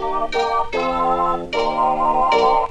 Thank you.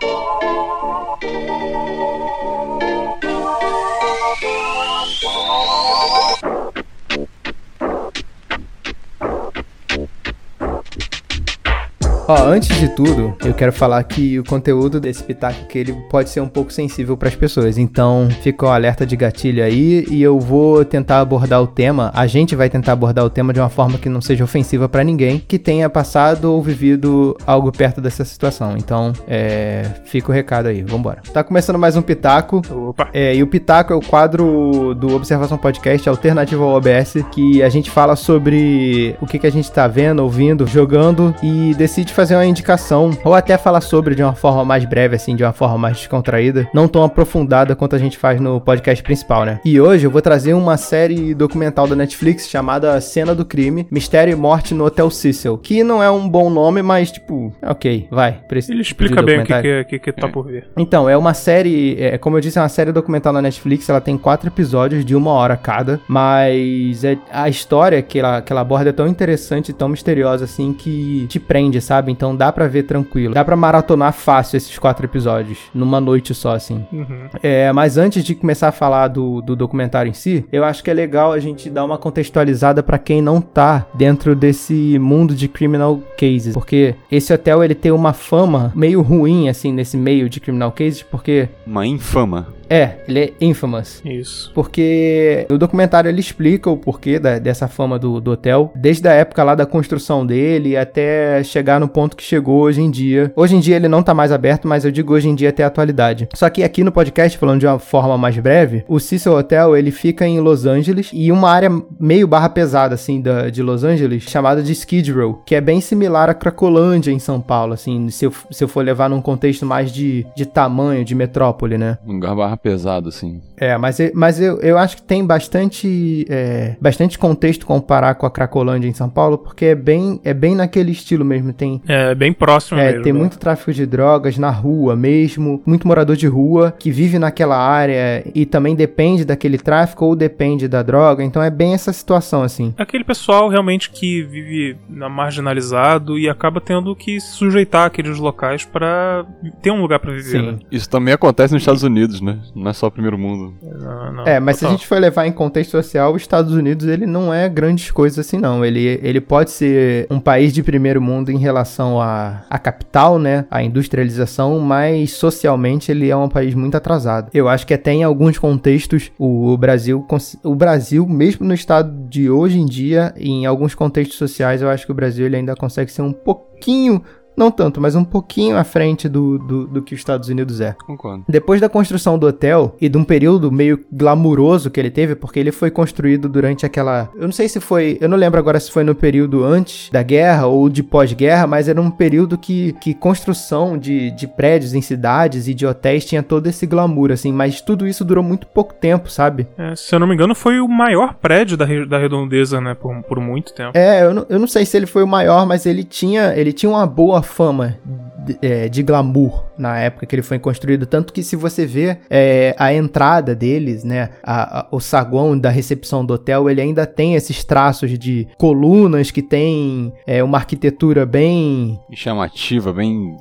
Ó, antes de tudo, eu quero falar que o conteúdo desse pitaco que ele pode ser um pouco sensível para as pessoas. Então, fica um alerta de gatilho aí e eu vou tentar abordar o tema, a gente vai tentar abordar o tema de uma forma que não seja ofensiva para ninguém que tenha passado ou vivido algo perto dessa situação. Então, é, fica o recado aí. Vambora. Tá começando mais um pitaco. Opa. É, e o Pitaco é o quadro do Observação Podcast alternativo ao OBS, que a gente fala sobre o que, que a gente tá vendo, ouvindo, jogando e decide fazer uma indicação ou até falar sobre de uma forma mais breve, assim, de uma forma mais descontraída, não tão aprofundada quanto a gente faz no podcast principal, né? E hoje eu vou trazer uma série documental da Netflix chamada Cena do Crime, Mistério e Morte no Hotel Cecil, que não é um bom nome, mas tipo, ok, vai. Ele explica bem o que, que, que, que tá por ver. Então, é uma série, é, como eu disse, é uma série documental na Netflix, ela tem quatro episódios de uma hora cada, mas é, a história que ela, que ela aborda é tão interessante e tão misteriosa, assim, que te prende, sabe? Então dá pra ver tranquilo. Dá pra maratonar fácil esses quatro episódios, numa noite só, assim. Uhum. É, mas antes de começar a falar do, do documentário em si, eu acho que é legal a gente dar uma contextualizada pra quem não tá dentro desse mundo de criminal cases, porque esse hotel ele tem uma fama meio ruim assim nesse meio de criminal cases, porque Uma infama. É, ele é infamous. Isso. Porque no documentário ele explica o porquê da- dessa fama do, do hotel, desde a época lá da construção dele até chegar no ponto que chegou hoje em dia. Hoje em dia ele não tá mais aberto, mas eu digo hoje em dia até a atualidade. Só que aqui no podcast, falando de uma forma mais breve, o Cecil Hotel ele fica em Los Angeles e uma área meio barra pesada assim da, de Los Angeles, chamada de Skid Row, que é bem similar a Cracolândia em São Paulo, assim, se eu, se eu for levar num contexto mais de, de tamanho, de metrópole, né? Um lugar barra pesado, assim. É, mas, eu- mas eu, eu acho que tem bastante, é, bastante contexto comparar com a Cracolândia em São Paulo, porque é bem, é bem naquele estilo mesmo. Tem, É bem próximo é, mesmo. tem né? muito tráfico de drogas na rua mesmo, muito morador de rua que vive naquela área e também depende daquele tráfico ou depende da droga. Então é bem essa situação, assim. Aquele pessoal realmente que vive na marginalizado e acaba tendo que se sujeitar àqueles locais pra ter um lugar pra viver. Sim. Né? Isso também acontece nos Estados Unidos, né? Não é só o primeiro mundo. Não, não, É, mas se a total. gente for levar em contexto social, os Estados Unidos ele não é grandes coisas assim não. Ele, ele pode ser um país de primeiro mundo em relação à, à capital, né, à industrialização, mas socialmente ele é um país muito atrasado. Eu acho que até em alguns contextos o, o Brasil, o Brasil mesmo no estado de hoje em dia, em alguns contextos sociais, eu acho que o Brasil ele ainda consegue ser um pouquinho não tanto, mas um pouquinho à frente do, do, do que os Estados Unidos é. Concordo. Depois da construção do hotel e de um período meio glamuroso que ele teve, porque ele foi construído durante aquela. Eu não sei se foi. Eu não lembro agora se foi no período antes da guerra ou de pós-guerra, mas era um período que, que construção de, de prédios em cidades e de hotéis tinha todo esse glamour, assim. Mas tudo isso durou muito pouco tempo, sabe? É, se eu não me engano, foi o maior prédio da, da redondeza, né? Por, por muito tempo. É, eu não, eu não sei se ele foi o maior, mas ele tinha, ele tinha uma boa fama de, é, de glamour na época que ele foi construído. Tanto que se você vê é, a entrada deles, né, a- a- o saguão da recepção do hotel, ele ainda tem esses traços de colunas que tem é, uma arquitetura bem, chamativa, bem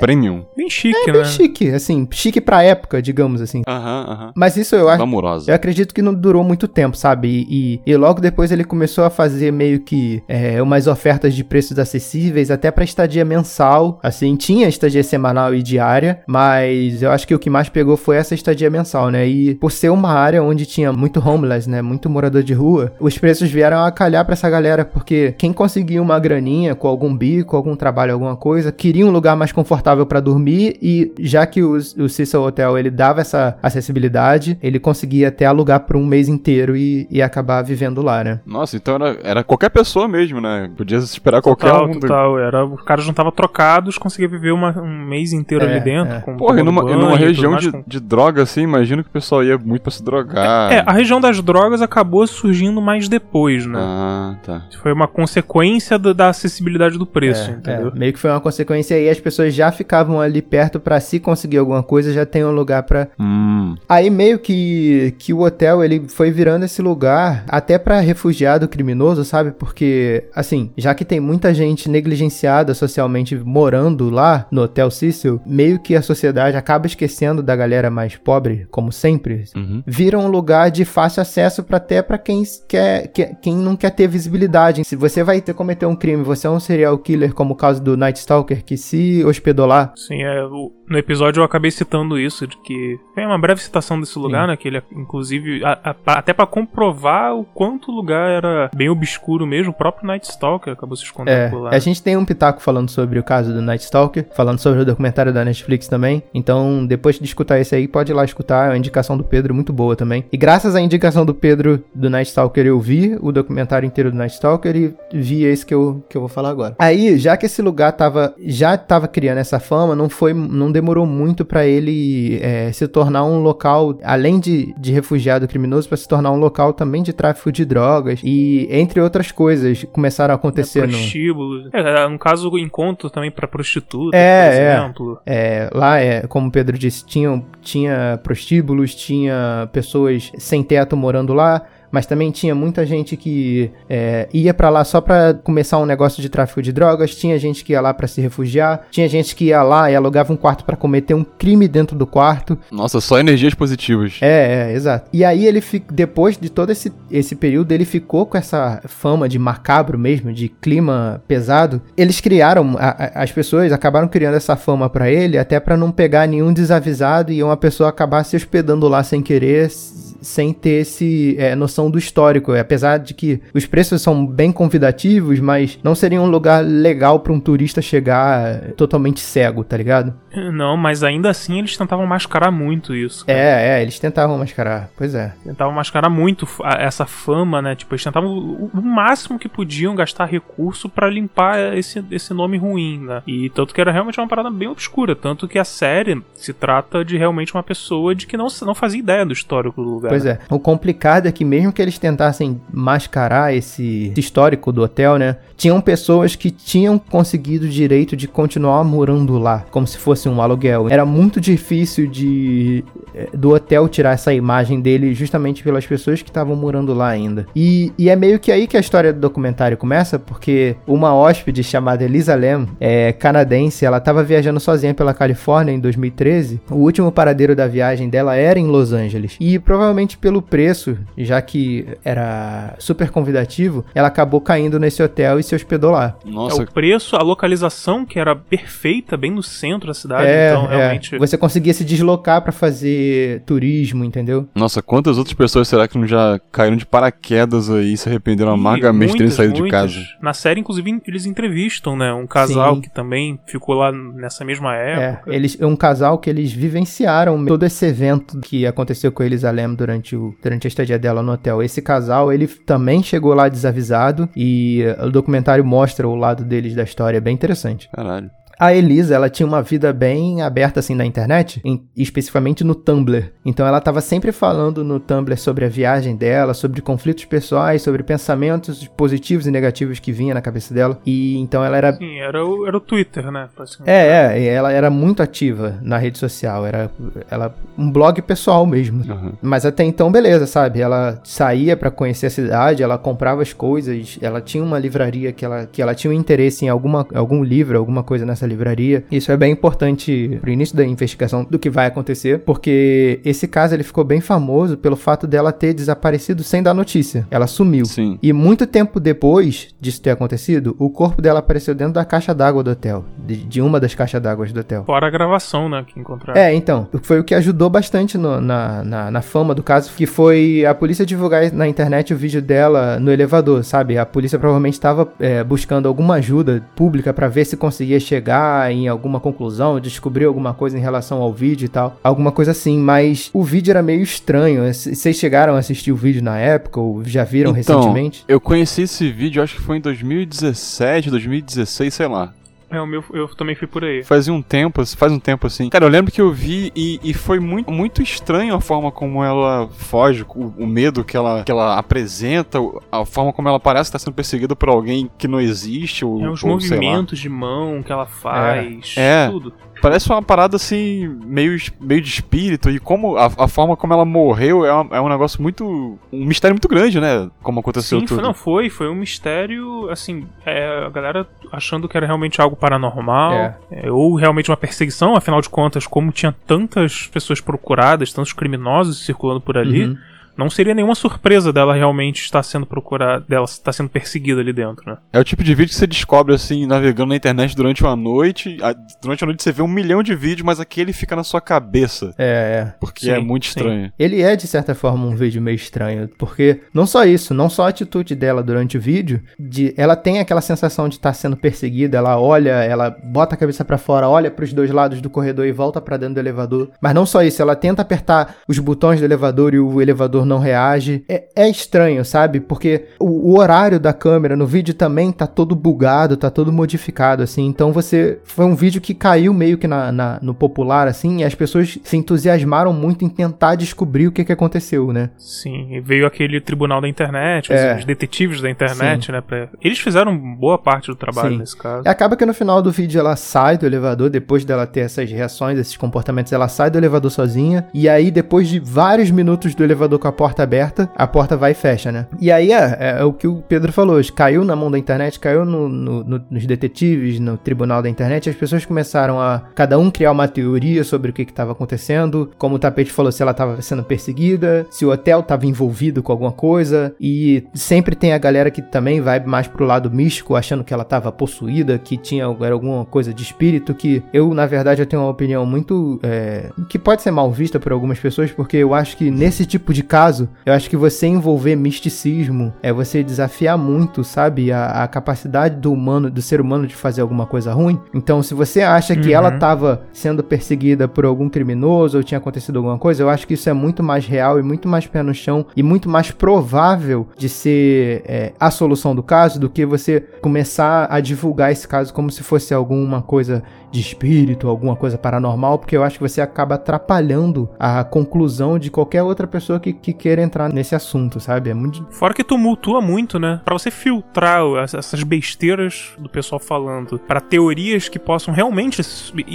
premium. Bem chique, bem né? chique, assim, chique pra época, digamos assim. Aham, aham. Mas isso eu acho Glamurosa. eu acredito que não durou muito tempo, sabe? E, e- e logo depois ele começou a fazer meio que é, umas ofertas de preços acessíveis, até pra estadia mensal. Assim, tinha estadia semanal e diária, mas eu acho que o que mais pegou foi essa estadia mensal, né? E por ser uma área onde tinha muito homeless, né? Muito morador de rua, os preços vieram a calhar pra essa galera, porque quem conseguia uma graninha com algum bico, algum trabalho, alguma coisa, queria um lugar mais confortável pra dormir e já que o, o Cecil Hotel ele dava essa acessibilidade, ele conseguia até alugar por um mês inteiro e, e acabar vivendo lá, né? Nossa, então era, era qualquer pessoa mesmo, né? Podia esperar qualquer Total, um. total. Era, o cara juntava trocados, conseguia viver uma- um mês inteiro É, ali dentro. é. Com, Porra, e numa, banho numa região mais, de, com- de droga assim, imagino que o pessoal ia muito pra se drogar. É, a região das drogas acabou surgindo mais depois, né? Ah, tá. Foi uma consequência da, da acessibilidade do preço, É, entendeu? é, meio que foi uma consequência aí, as pessoas já já ficavam ali perto pra se conseguir alguma coisa, já tem um lugar pra. Hum. Aí meio que, que o hotel ele foi virando esse lugar até pra refugiado criminoso, sabe? Porque, assim, já que tem muita gente negligenciada socialmente morando lá no Hotel Cecil, meio que a sociedade acaba esquecendo da galera mais pobre, como sempre. Uhum. Vira um lugar de fácil acesso pra até pra quem quer, quer- quem não quer ter visibilidade. Se você vai ter cometer um crime, você é um serial killer como o caso do Night Stalker que se hospedou lá, Sim, é, o- no episódio eu acabei citando isso, de que tem uma breve citação desse lugar, né? Que ele, inclusive, a- a- até pra comprovar o quanto o lugar era bem obscuro mesmo, o próprio Night Stalker acabou se escondendo É, por lá. a gente tem um pitaco falando sobre o caso do Night Stalker, falando sobre o documentário da Netflix também. Então, depois de escutar esse aí, pode ir lá escutar. É uma indicação do Pedro muito boa também. E graças à indicação do Pedro do Night Stalker, eu vi o documentário inteiro do Night Stalker e vi esse que eu, que eu vou falar agora. Aí, já que esse lugar tava, já tava criando essa fama, não foi, não demorou muito pra ele é, se tornar um local, além de, de refugiado criminoso, pra se tornar um local também de tráfico de drogas e entre outras coisas começaram a acontecer no prostíbulo. É, um caso encontro também pra prostituta, É, por é. exemplo. É, lá, é, como o Pedro disse, tinham, tinha prostíbulos, tinha pessoas sem teto morando lá, mas também tinha muita gente que é, ia pra lá só pra começar um negócio de tráfico de drogas, tinha gente que ia lá pra se refugiar, tinha gente que ia lá e alugava um quarto pra cometer um crime dentro do quarto. Nossa, só energias positivas. É, é, exato. E aí ele depois de todo esse, esse período, ele ficou com essa fama de macabro mesmo, de clima pesado. Eles criaram, a- a- as pessoas acabaram criando essa fama pra ele, até pra não pegar nenhum desavisado e uma pessoa acabar se hospedando lá sem querer, sem ter esse é, noção do histórico. Apesar de que os preços são bem convidativos, mas não seria um lugar legal pra um turista chegar totalmente cego, tá ligado? Não, mas ainda assim eles tentavam mascarar muito isso. cara. É, é, eles tentavam mascarar. Pois é. Tentavam mascarar muito a- essa fama, né? Tipo, eles tentavam o, o máximo que podiam gastar recurso pra limpar esse, esse nome ruim, né? E tanto que era realmente uma parada bem obscura. Tanto que a série se trata de realmente uma pessoa de que não, não fazia ideia do histórico do lugar. Pois é. O complicado é que mesmo que eles tentassem mascarar esse histórico do hotel, né? Tinham pessoas que tinham conseguido o direito de continuar morando lá, como se fosse um aluguel. Era muito difícil de eh, do hotel tirar essa imagem dele justamente pelas pessoas que estavam morando lá ainda. E, e é meio que aí que a história do documentário começa, porque uma hóspede chamada Elisa Lam, é canadense, ela estava viajando sozinha pela Califórnia em 2013. O último paradeiro da viagem dela era em Los Angeles. E provavelmente pelo preço, já que era super convidativo, ela acabou caindo nesse hotel e se hospedou lá. É, Nossa, o preço, a localização que era perfeita, bem no centro da cidade. É, então, é. realmente. Você conseguia se deslocar pra fazer turismo, entendeu? nossa, quantas outras pessoas será que não já caíram de paraquedas aí e se arrependeram amargamente de terem muitas, saído de casa? Na série, inclusive, eles entrevistam, né? Um casal Sim. que também ficou lá nessa mesma É, época. eles, um casal que eles vivenciaram todo esse evento que aconteceu com eles, a Lem, durante, o, durante a estadia dela no hotel. Esse casal, ele também chegou lá desavisado e eh, o documentário mostra o lado deles da história, é bem interessante. Caralho. A Elisa, ela tinha uma vida bem aberta assim na internet, em- especificamente no Tumblr. Então ela tava sempre falando no Tumblr sobre a viagem dela, sobre conflitos pessoais, sobre pensamentos positivos e negativos que vinha na cabeça dela. E então ela era Sim, era o, era o Twitter, né? é, é, ela era muito ativa na rede social, era ela um blog pessoal mesmo. Aham. Mas até então, beleza, sabe? Ela saía pra conhecer a cidade, ela comprava as coisas, ela tinha uma livraria que ela, que ela tinha um interesse em alguma, algum livro, alguma coisa nessa livraria. Isso é bem importante pro início da investigação do que vai acontecer, porque esse caso ele ficou bem famoso pelo fato dela ter desaparecido sem dar notícia. Ela sumiu. Sim. E muito tempo depois disso ter acontecido, o corpo dela apareceu dentro da caixa d'água do hotel. De, de uma das caixas d'água do hotel. Fora a gravação, né? Que encontraram. É, então, foi o que ajudou bastante no- na, na, na fama do caso, que foi a polícia divulgar na internet o vídeo dela no elevador, sabe? A polícia provavelmente estava é, buscando alguma ajuda pública pra ver se conseguia chegar em alguma conclusão, descobrir alguma coisa em relação ao vídeo e tal, alguma coisa assim, mas o vídeo era meio estranho. Vocês chegaram a assistir o vídeo na época ou já viram Então, recentemente? Eu conheci esse vídeo, acho que foi em 2017, 2016, sei lá. É, o meu, eu também fui por aí. Fazia um tempo, faz um tempo assim. Cara, eu lembro que eu vi e, e foi muito, muito estranho a forma como ela foge, o, o, medo que ela, que ela apresenta, a forma como ela parece estar sendo perseguida por alguém que não existe. Ou, é, os ou, movimentos de mão que ela faz, é. é. tudo. Parece uma parada assim, meio, meio de espírito, e como a, a forma como ela morreu é, uma, é um negócio muito. um mistério muito grande, né? Como aconteceu Sim, tudo. Foi, não, foi, foi um mistério, assim, é, a galera achando que era realmente algo paranormal, é. É, ou realmente uma perseguição, afinal de contas, como tinha tantas pessoas procuradas, tantos criminosos circulando por ali. Uhum não seria nenhuma surpresa dela realmente estar sendo procurada, dela estar sendo perseguida ali dentro, né? É o tipo de vídeo que você descobre assim, navegando na internet durante uma noite. Durante a noite você vê um milhão de vídeos, mas aquele fica na sua cabeça. É, é. Porque é sim, é muito estranho. Sim. Ele é, de certa forma, um vídeo meio estranho. Porque não só isso, não só a atitude dela durante o vídeo, de ela tem aquela sensação de estar sendo perseguida, ela olha, ela bota a cabeça para fora, olha para os dois lados do corredor e volta para dentro do elevador. Mas não só isso, ela tenta apertar os botões do elevador e o elevador não reage. É, é estranho, sabe? Porque o, o, horário da câmera no vídeo também tá todo bugado, tá todo modificado, assim. Então você. Foi um vídeo que caiu meio que na, na no popular, assim, e as pessoas se entusiasmaram muito em tentar descobrir o que, que aconteceu, né? Sim, e veio aquele tribunal da internet, os, é. os detetives da internet, Sim. né? Pra... Eles fizeram boa parte do trabalho Sim. nesse caso. E acaba que no final do vídeo ela sai do elevador, depois dela ter essas reações, esses comportamentos, ela sai do elevador sozinha. E aí, depois de vários minutos do elevador com a porta aberta, a porta vai e fecha, né? E aí é, é, é o que o Pedro falou, caiu na mão da internet, caiu no, no, no, nos detetives, no tribunal da internet, as pessoas começaram a cada um criar uma teoria sobre o que estava acontecendo, como o tapete falou, se ela estava sendo perseguida, se o hotel estava envolvido com alguma coisa, e sempre tem a galera que também vai mais pro lado místico, achando que ela estava possuída, que tinha era alguma coisa de espírito, que eu, na verdade, eu tenho uma opinião muito. É, que pode ser mal vista por algumas pessoas, porque eu acho que nesse tipo de caso, eu acho que você envolver misticismo é você desafiar muito, sabe? A, a capacidade do humano, do ser humano de fazer alguma coisa ruim. Então, se você acha que uhum. ela estava sendo perseguida por algum criminoso ou tinha acontecido alguma coisa, eu acho que isso é muito mais real e muito mais pé no chão e muito mais provável de ser é, a solução do caso do que você começar a divulgar esse caso como se fosse alguma coisa de espírito, alguma coisa paranormal, porque eu acho que você acaba atrapalhando a conclusão de qualquer outra pessoa que, que queira entrar nesse assunto, sabe? É muito. Fora que tumultua muito, né? Para você filtrar essas besteiras do pessoal falando para teorias que possam realmente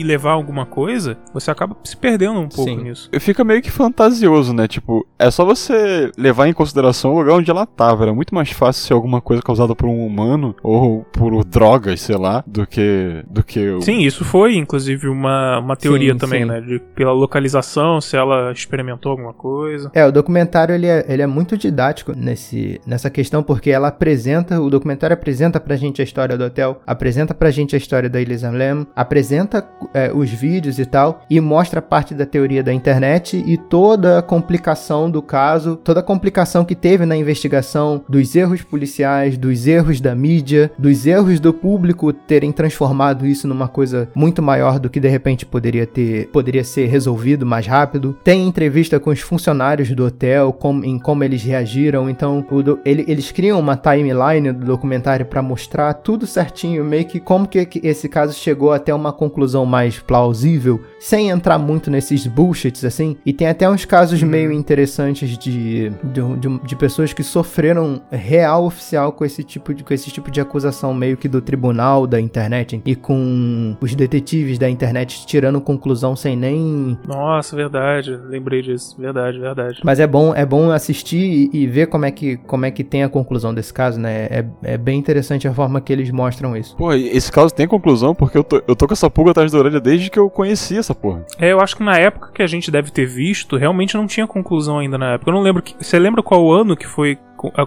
levar a alguma coisa, você acaba se perdendo um pouco Sim. nisso. Fica meio que fantasioso, né? Tipo, é só você levar em consideração o lugar onde ela tava. Era muito mais fácil ser alguma coisa causada por um humano ou por drogas, sei lá, do que do que Sim, isso foi, inclusive, uma, uma teoria sim, também, sim. né? De, pela localização, se ela experimentou alguma coisa. É, o documentário ele é, ele é muito didático nesse, nessa questão, porque ela apresenta, o documentário apresenta pra gente a história do hotel, apresenta pra gente a história da Lam, apresenta é, os vídeos e tal, e mostra parte da teoria da internet e toda a complicação do caso, toda a complicação que teve na investigação, dos erros policiais, dos erros da mídia, dos erros do público terem transformado isso numa coisa muito maior do que de repente poderia ter, poderia ser resolvido mais rápido. Tem entrevista com os funcionários do hotel, com, em como eles reagiram. Então, o, ele, eles criam uma timeline do documentário para mostrar tudo certinho, meio que como que esse caso chegou até uma conclusão mais plausível, sem entrar muito nesses bullshits assim. E tem até uns casos uhum. meio interessantes de, de, de, de pessoas que sofreram real oficial com esse tipo de com esse tipo de acusação meio que do tribunal da internet e com os detetives da internet tirando conclusão sem nem. Nossa, verdade. Lembrei disso. Verdade, verdade. Mas é bom, é bom assistir e, e ver como é, que, como é que tem a conclusão desse caso, né? É, é bem interessante a forma que eles mostram isso. Pô, esse caso tem conclusão porque eu tô, eu tô com essa pulga atrás da orelha desde que eu conheci essa porra. É, eu acho que na época que a gente deve ter visto, realmente não tinha conclusão ainda na época. Eu não lembro. Que, você lembra qual ano que foi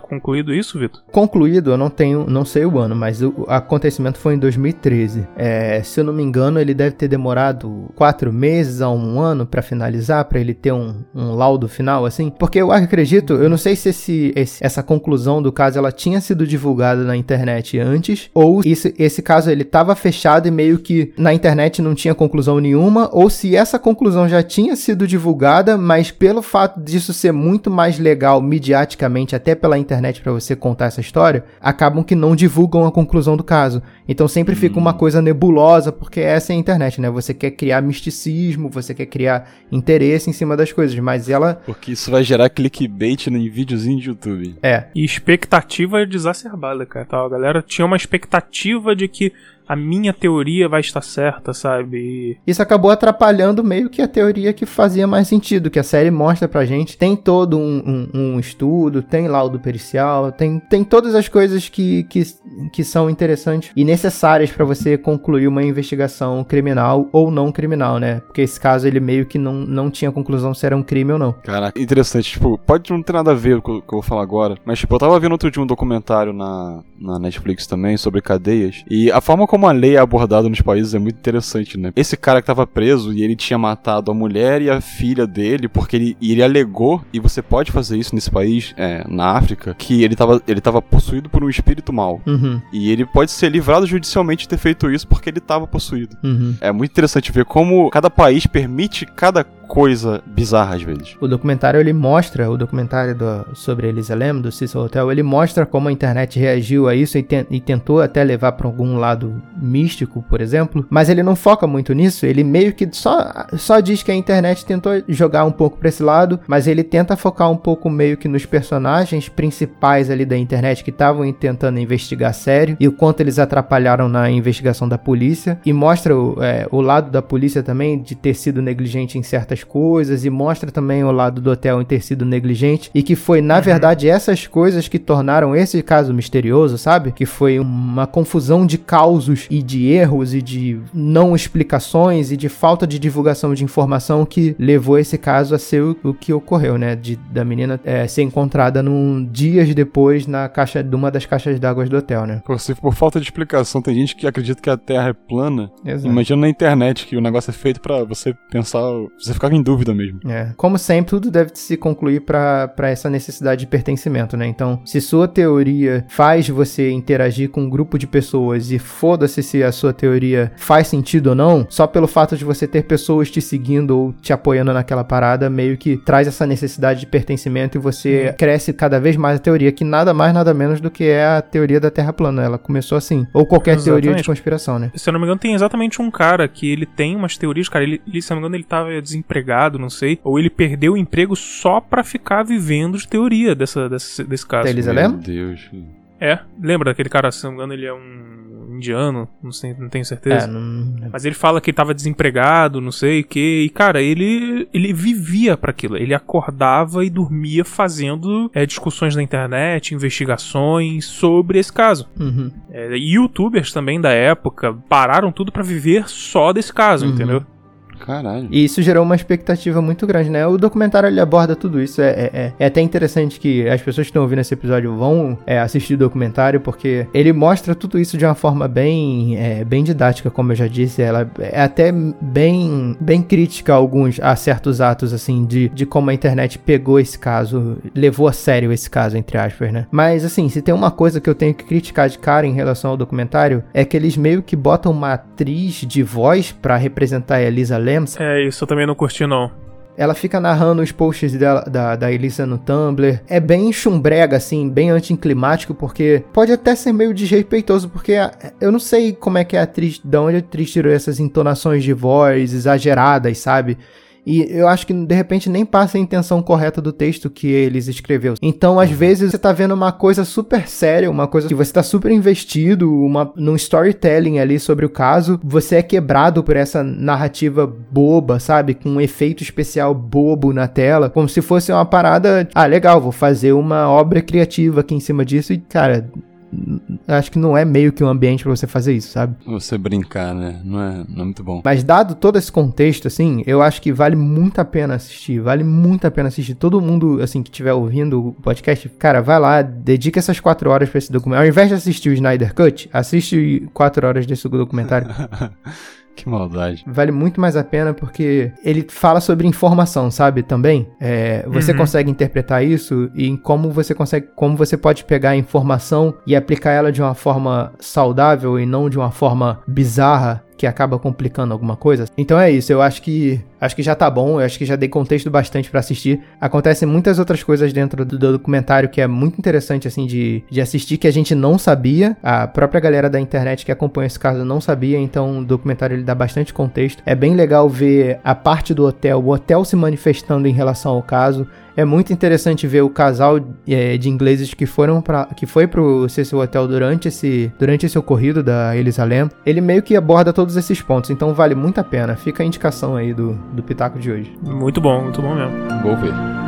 concluído isso, Vitor? Concluído, eu não tenho, não sei o ano, mas o acontecimento foi em 2013. É, se eu não me engano, ele deve ter demorado quatro meses a um ano para finalizar, para ele ter um, um, laudo final, assim. Porque eu acredito, eu não sei se esse, esse, essa conclusão do caso ela tinha sido divulgada na internet antes, ou esse, esse caso ele estava fechado e meio que na internet não tinha conclusão nenhuma, ou se essa conclusão já tinha sido divulgada, mas pelo fato disso ser muito mais legal midiaticamente, até pela internet para você contar essa história, acabam que não divulgam a conclusão do caso. Então sempre hum. fica uma hum. coisa nebulosa, porque essa é a internet, né? Você quer criar misticismo, você quer criar interesse em cima das coisas, mas ela. Porque isso vai gerar clickbait em videozinho de YouTube. É. E expectativa desacerbada, cara. Tá? A galera tinha uma expectativa de que a minha teoria vai estar certa, sabe? Isso acabou atrapalhando meio que a teoria que fazia mais sentido, que a série mostra pra gente. Tem todo um, um, um estudo, tem laudo pericial, tem, tem todas as coisas que, que, que são interessantes e necessárias para você concluir uma investigação criminal ou não criminal, né? Porque esse caso ele meio que não, não tinha conclusão se era um crime ou não. Caraca, interessante. Tipo, pode não ter nada a ver com o que eu vou falar agora, mas tipo, eu tava vendo outro dia um documentário na, na Netflix também sobre cadeias e a forma como como a lei é abordada nos países é muito interessante, né? Esse cara que tava preso e ele tinha matado a mulher e a filha dele, porque ele, ele alegou, e você pode fazer isso nesse país, é, na África, que ele tava, ele tava possuído por um espírito mal. Uhum. E ele pode ser livrado judicialmente de ter feito isso porque ele tava possuído. Uhum. É muito interessante ver como cada país permite cada coisa bizarra às vezes. O documentário ele mostra, o documentário do, sobre Elisa Lam, do Cecil Hotel, ele mostra como a internet reagiu a isso e, te, e tentou até levar para algum lado místico, por exemplo, mas ele não foca muito nisso, ele meio que só, só diz que a internet tentou jogar um pouco para esse lado, mas ele tenta focar um pouco meio que nos personagens principais ali da internet que estavam tentando investigar sério e o quanto eles atrapalharam na investigação da polícia e mostra o, é, o lado da polícia também de ter sido negligente em certas certas coisas e mostra também o lado do hotel em ter sido negligente e que foi, na uhum. verdade, essas coisas que tornaram esse caso misterioso, sabe? Que foi uma confusão de causos e de erros e de não explicações e de falta de divulgação de informação que levou esse caso a ser o, o que ocorreu, né? De, da menina é, ser encontrada num dias depois na caixa de uma das caixas d'água do hotel, né? Por, se por falta de explicação, tem gente que acredita que a Terra é plana. Exato. Imagina na internet que o negócio é feito para você pensar, você ficar ficava em dúvida mesmo. É. Como sempre, tudo deve se concluir para essa necessidade de pertencimento, né? Então, se sua teoria faz você interagir com um grupo de pessoas e foda-se se a sua teoria faz sentido ou não, só pelo fato de você ter pessoas te seguindo ou te apoiando naquela parada, meio que traz essa necessidade de pertencimento e você hum. cresce cada vez mais a teoria, que nada mais, nada menos do que é a teoria da Terra plana. Ela começou assim. Ou qualquer exatamente. teoria de conspiração, né? Se eu não me engano, tem exatamente um cara que ele tem umas teorias, cara, ele, se eu não me engano, ele tava desempregado desempregado, não sei, ou ele perdeu o emprego só pra ficar vivendo de teoria dessa, desse, desse caso. Da Elisa Meu Deus. É, lembra daquele cara, se não me engano, ele é um indiano, não, sei, não tenho certeza. É, não... Mas ele fala que ele tava desempregado, não sei o que, e cara, ele, ele vivia para aquilo. Ele acordava e dormia fazendo é, discussões na internet, investigações sobre esse caso. Uhum. É, youtubers também da época pararam tudo para viver só desse caso, uhum. entendeu? Caralho. E isso gerou uma expectativa muito grande, né? O documentário ele aborda tudo isso. É, é, é, é até interessante que as pessoas que estão ouvindo esse episódio vão é, assistir o documentário, porque ele mostra tudo isso de uma forma bem, é, bem didática, como eu já disse. Ela é até bem, bem crítica a alguns, a certos atos, assim, de, de como a internet pegou esse caso, levou a sério esse caso, entre aspas, né? Mas, assim, se tem uma coisa que eu tenho que criticar de cara em relação ao documentário, é que eles meio que botam uma atriz de voz para representar a Elisa Lambs. É, isso eu também não curti, não. Ela fica narrando os posts dela, da, da Elisa no Tumblr. É bem chumbrega, assim, bem anticlimático, porque pode até ser meio desrespeitoso, porque eu não sei como é que a atriz, de onde a atriz tirou essas entonações de voz exageradas, sabe? E eu acho que de repente nem passa a intenção correta do texto que eles escreveu. Então, às uhum. vezes, você tá vendo uma coisa super séria, uma coisa que você tá super investido, uma, num storytelling ali sobre o caso, você é quebrado por essa narrativa boba, sabe? Com um efeito especial bobo na tela, como se fosse uma parada. Ah, legal, vou fazer uma obra criativa aqui em cima disso e, cara, acho que não é meio que um ambiente para você fazer isso, sabe? Você brincar, né? Não é, não é muito bom. Mas dado todo esse contexto, assim, eu acho que vale muito a pena assistir. Vale muito a pena assistir. Todo mundo, assim, que estiver ouvindo o podcast, cara, vai lá, dedica essas quatro horas para esse documentário. Ao invés de assistir o Snyder Cut, assiste quatro horas desse documentário. Que maldade. Vale muito mais a pena porque ele fala sobre informação, sabe? Também. É, você uhum. consegue interpretar isso e como você consegue, como você pode pegar a informação e aplicar ela de uma forma saudável e não de uma forma bizarra que acaba complicando alguma coisa. Então é isso. Eu acho que acho que já tá bom, acho que já dei contexto bastante para assistir. Acontecem muitas outras coisas dentro do, do, documentário que é muito interessante, assim, de, de assistir, que a gente não sabia. A própria galera da internet que acompanha esse caso não sabia, então o documentário ele dá bastante contexto. É bem legal ver a parte do hotel, o hotel se manifestando em relação ao caso. É muito interessante ver o casal é, de ingleses que foram para que foi pro Cecil Hotel durante esse durante esse ocorrido da Elisa Lam. Ele meio que aborda todos esses pontos, então vale muito a pena. Fica a indicação aí do, do Pitaco de hoje. Muito bom, muito bom mesmo. Vou ver.